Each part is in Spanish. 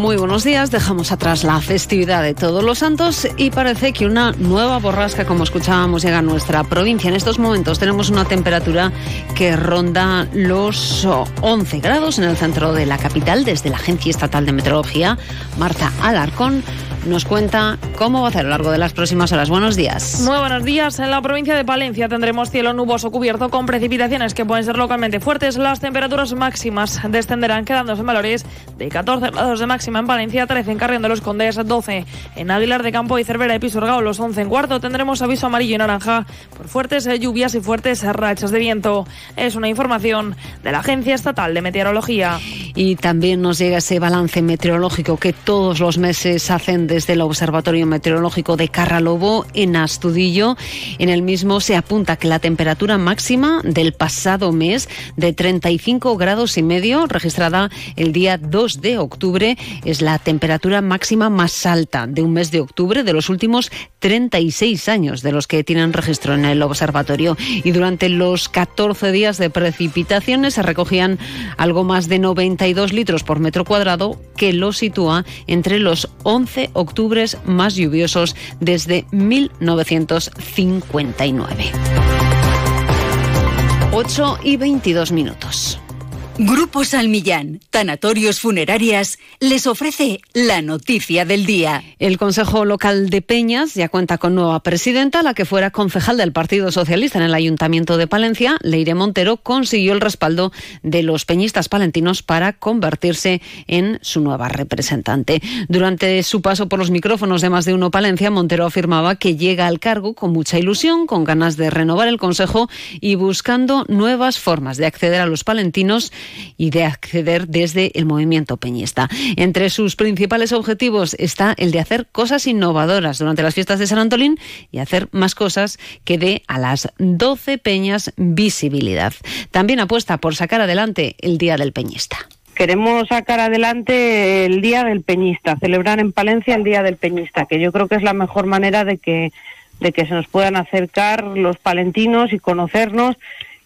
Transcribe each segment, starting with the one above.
Muy buenos días, dejamos atrás la festividad de Todos los Santos y parece que una nueva borrasca, como escuchábamos, llega a nuestra provincia. En estos momentos tenemos una temperatura que ronda los 11 grados en el centro de la capital, desde la Agencia Estatal de Meteorología, Marta Alarcón nos cuenta cómo va a ser a lo largo de las próximas horas. Buenos días. Muy buenos días. En la provincia de Palencia tendremos cielo nuboso cubierto con precipitaciones que pueden ser localmente fuertes. Las temperaturas máximas descenderán quedándose en valores de 14 grados de máxima en Palencia, 13 en Carrión de los Condes, 12 en Aguilar de Campo y Cervera y Pisorgao, los 11 en Cuarto. Tendremos aviso amarillo y naranja por fuertes lluvias y fuertes rachas de viento. Es una información de la Agencia Estatal de Meteorología. Y también nos llega ese balance meteorológico que todos los meses hacen desde el Observatorio Meteorológico de Carralobo en Astudillo. En el mismo se apunta que la temperatura máxima del pasado mes de 35 grados y medio, registrada el día 2 de octubre, es la temperatura máxima más alta de un mes de octubre de los últimos 36 años de los que tienen registro en el observatorio. Y durante los 14 días de precipitaciones se recogían algo más de 92 litros por metro cuadrado, que lo sitúa entre los 11 octubres más lluviosos desde 1959. 8 y 22 minutos. Grupo Salmillán, Tanatorios Funerarias, les ofrece la noticia del día. El Consejo Local de Peñas ya cuenta con nueva presidenta, la que fuera concejal del Partido Socialista en el Ayuntamiento de Palencia, Leire Montero, consiguió el respaldo de los peñistas palentinos para convertirse en su nueva representante. Durante su paso por los micrófonos de más de uno Palencia, Montero afirmaba que llega al cargo con mucha ilusión, con ganas de renovar el Consejo y buscando nuevas formas de acceder a los palentinos y de acceder desde el movimiento peñista. Entre sus principales objetivos está el de hacer cosas innovadoras durante las fiestas de San Antolín y hacer más cosas que dé a las 12 peñas visibilidad. También apuesta por sacar adelante el Día del Peñista queremos sacar adelante el Día del Peñista, celebrar en Palencia el Día del Peñista, que yo creo que es la mejor manera de que, de que se nos puedan acercar los palentinos y conocernos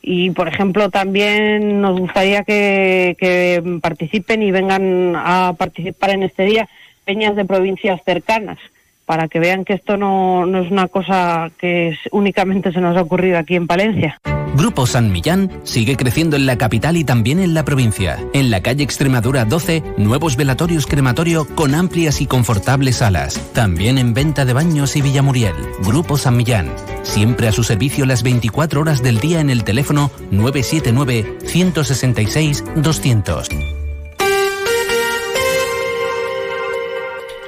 y por ejemplo también nos gustaría que, participen y vengan a participar en este día peñas de provincias cercanas para que vean que esto no, no es una cosa que únicamente se nos ha ocurrido aquí en Palencia. Grupo San Millán sigue creciendo en la capital y también en la provincia. En la calle Extremadura 12, nuevos velatorios crematorio con amplias y confortables salas. También en venta de baños y Villamuriel. Grupo San Millán. Siempre a su servicio las 24 horas del día en el teléfono 979 166 200.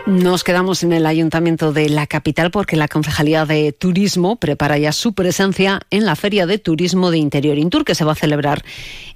Nos quedamos en el ayuntamiento de la capital porque la Concejalía de Turismo prepara ya su presencia en la Feria de Turismo de Interior Intur que se va a celebrar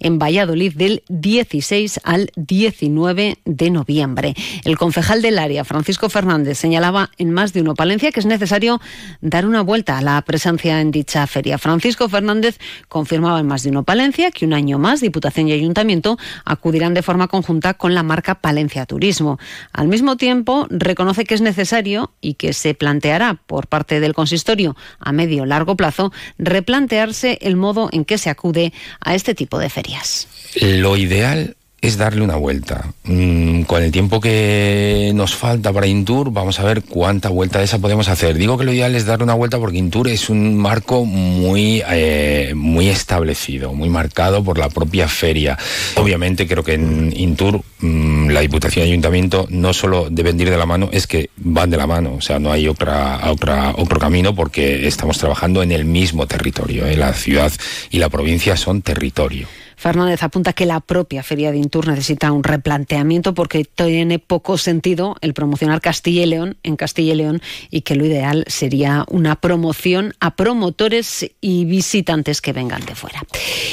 en Valladolid del 16 al 19 de noviembre. El concejal del área, Francisco Fernández, señalaba en más de uno Palencia que es necesario dar una vuelta a la presencia en dicha feria. Francisco Fernández confirmaba en más de uno Palencia que un año más Diputación y Ayuntamiento acudirán de forma conjunta con la marca Palencia Turismo. Al mismo tiempo, reconoce que es necesario y que se planteará por parte del consistorio a medio largo plazo replantearse el modo en que se acude a este tipo de ferias. Lo ideal es darle una vuelta. Mm, con el tiempo que nos falta para Intur, vamos a ver cuánta vuelta de esa podemos hacer. Digo que lo ideal es darle una vuelta porque Intur es un marco muy, eh, muy establecido, muy marcado por la propia feria. Obviamente creo que en Intur mm, la Diputación y Ayuntamiento no solo deben ir de la mano, es que van de la mano. O sea, no hay otro camino porque estamos trabajando en el mismo territorio. ¿eh? La ciudad y la provincia son territorio. Fernández apunta que la propia Feria de Intur necesita un replanteamiento porque tiene poco sentido el promocionar Castilla y León en Castilla y León y que lo ideal sería una promoción a promotores y visitantes que vengan de fuera.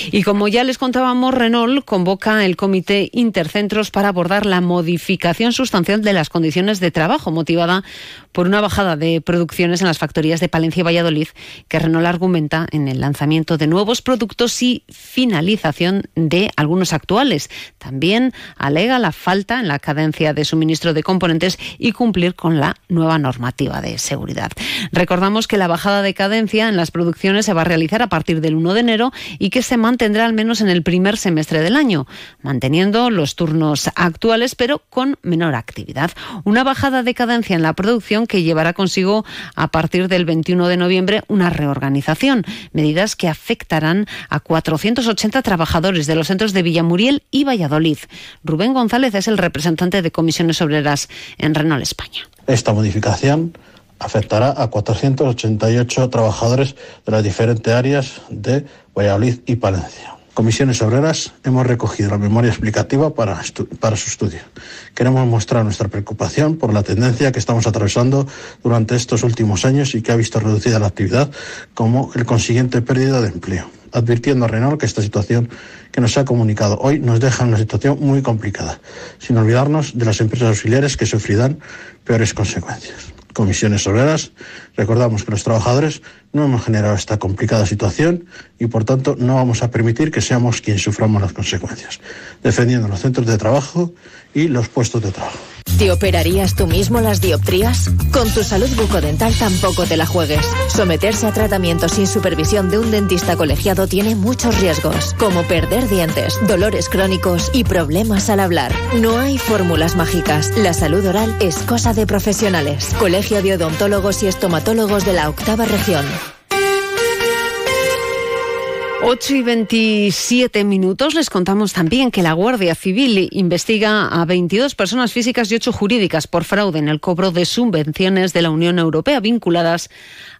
Y como ya les contábamos, Renault convoca el Comité Intercentros para abordar la modificación sustancial de las condiciones de trabajo motivada por una bajada de producciones en las factorías de Palencia y Valladolid que Renault argumenta en el lanzamiento de nuevos productos y finalización de algunos actuales. También alega la falta en la cadencia de suministro de componentes y cumplir con la nueva normativa de seguridad. Recordamos que la bajada de cadencia en las producciones se va a realizar a partir del 1 de enero y que se mantendrá al menos en el primer semestre del año, manteniendo los turnos actuales pero con menor actividad. Una bajada de cadencia en la producción que llevará consigo a partir del 21 de noviembre una reorganización, medidas que afectarán a 480 trabajadores de los centros de Villamuriel y Valladolid. Rubén González es el representante de comisiones obreras en Renault España. Esta modificación afectará a 488 trabajadores de las diferentes áreas de Valladolid y Palencia. Comisiones Obreras hemos recogido la memoria explicativa para, para, su estudio. Queremos mostrar nuestra preocupación por la tendencia que estamos atravesando durante estos últimos años y que ha visto reducida la actividad como el consiguiente pérdida de empleo, advirtiendo a Renault que esta situación que nos ha comunicado hoy nos deja en una situación muy complicada, sin olvidarnos de las empresas auxiliares que sufrirán peores consecuencias comisiones obreras, recordamos que los trabajadores no hemos generado esta complicada situación y por tanto no vamos a permitir que seamos quienes suframos las consecuencias, defendiendo los centros de trabajo y los puestos de trabajo. ¿Te operarías tú mismo las dioptrías? Con tu salud bucodental tampoco te la juegues. Someterse a tratamiento sin supervisión de un dentista colegiado tiene muchos riesgos, como perder dientes, dolores crónicos y problemas al hablar. No hay fórmulas mágicas. La salud oral es cosa de profesionales. Colegio de Odontólogos y Estomatólogos de la Octava Región. 8 y 27 minutos les contamos también que la Guardia Civil investiga a 22 personas físicas y 8 jurídicas por fraude en el cobro de subvenciones de la Unión Europea vinculadas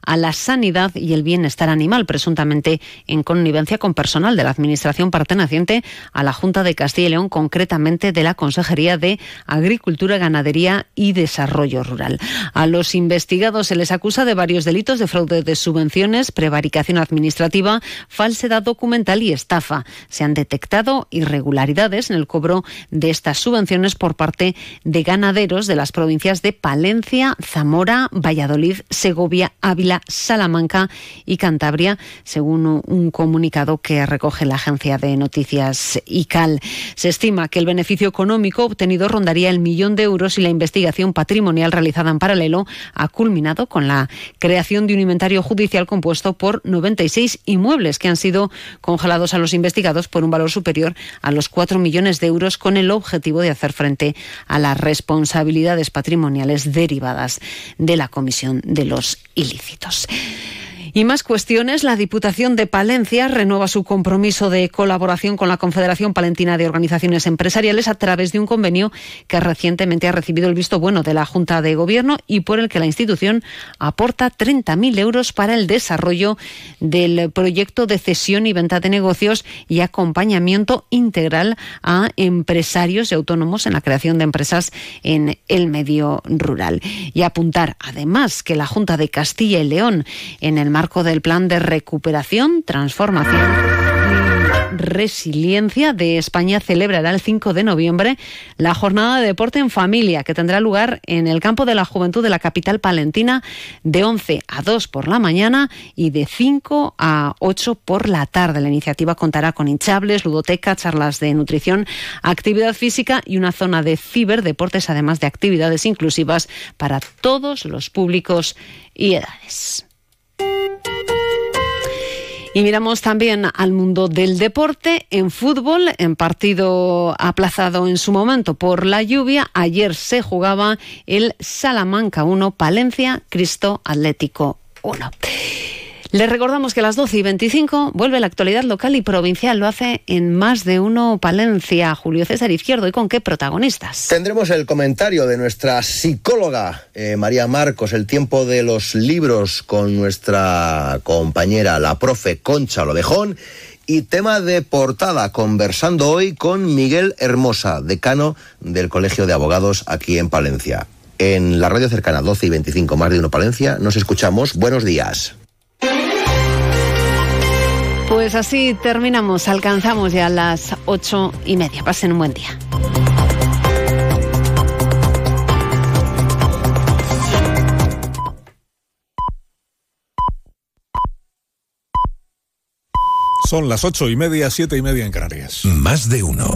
a la sanidad y el bienestar animal, presuntamente en connivencia con personal de la Administración perteneciente a la Junta de Castilla y León, concretamente de la Consejería de Agricultura, Ganadería y Desarrollo Rural. A los investigados se les acusa de varios delitos de fraude de subvenciones, prevaricación administrativa, falsedad documental y estafa. Se han detectado irregularidades en el cobro de estas subvenciones por parte de ganaderos de las provincias de Palencia, Zamora, Valladolid, Segovia, Ávila, Salamanca y Cantabria, según un comunicado que recoge la agencia de noticias ICAL. Se estima que el beneficio económico obtenido rondaría el millón de euros y la investigación patrimonial realizada en paralelo ha culminado con la creación de un inventario judicial compuesto por 96 inmuebles que han sido congelados a los investigados por un valor superior a los 4 millones de euros con el objetivo de hacer frente a las responsabilidades patrimoniales derivadas de la comisión de los ilícitos. Y más cuestiones. La Diputación de Palencia renueva su compromiso de colaboración con la Confederación Palentina de Organizaciones Empresariales a través de un convenio que recientemente ha recibido el visto bueno de la Junta de Gobierno y por el que la institución aporta 30.000 euros para el desarrollo del proyecto de cesión y venta de negocios y acompañamiento integral a empresarios y autónomos en la creación de empresas en el medio rural. Y apuntar además que la Junta de Castilla y León en el marco del Plan de Recuperación, Transformación Resiliencia de España celebrará el 5 de noviembre la jornada de deporte en familia que tendrá lugar en el campo de la juventud de la capital palentina de 11 a 2 por la mañana y de 5 a 8 por la tarde. La iniciativa contará con hinchables, ludoteca, charlas de nutrición, actividad física y una zona de ciberdeportes, además de actividades inclusivas para todos los públicos y edades. Y miramos también al mundo del deporte en fútbol, en partido aplazado en su momento por la lluvia. Ayer se jugaba el Salamanca 1, Palencia, Cristo Atlético 1. Les recordamos que a las 12 y 25 vuelve la actualidad local y provincial. Lo hace en más de uno Palencia. Julio César Izquierdo. ¿Y con qué protagonistas? Tendremos el comentario de nuestra psicóloga eh, María Marcos, el tiempo de los libros con nuestra compañera, la profe Concha Lodejón. Y tema de portada, conversando hoy con Miguel Hermosa, decano del Colegio de Abogados aquí en Palencia. En la radio cercana 12 y 25, más de uno Palencia, nos escuchamos. Buenos días. Pues así terminamos, alcanzamos ya las ocho y media. Pasen un buen día. Son las ocho y media, siete y media en Canarias. Más de uno.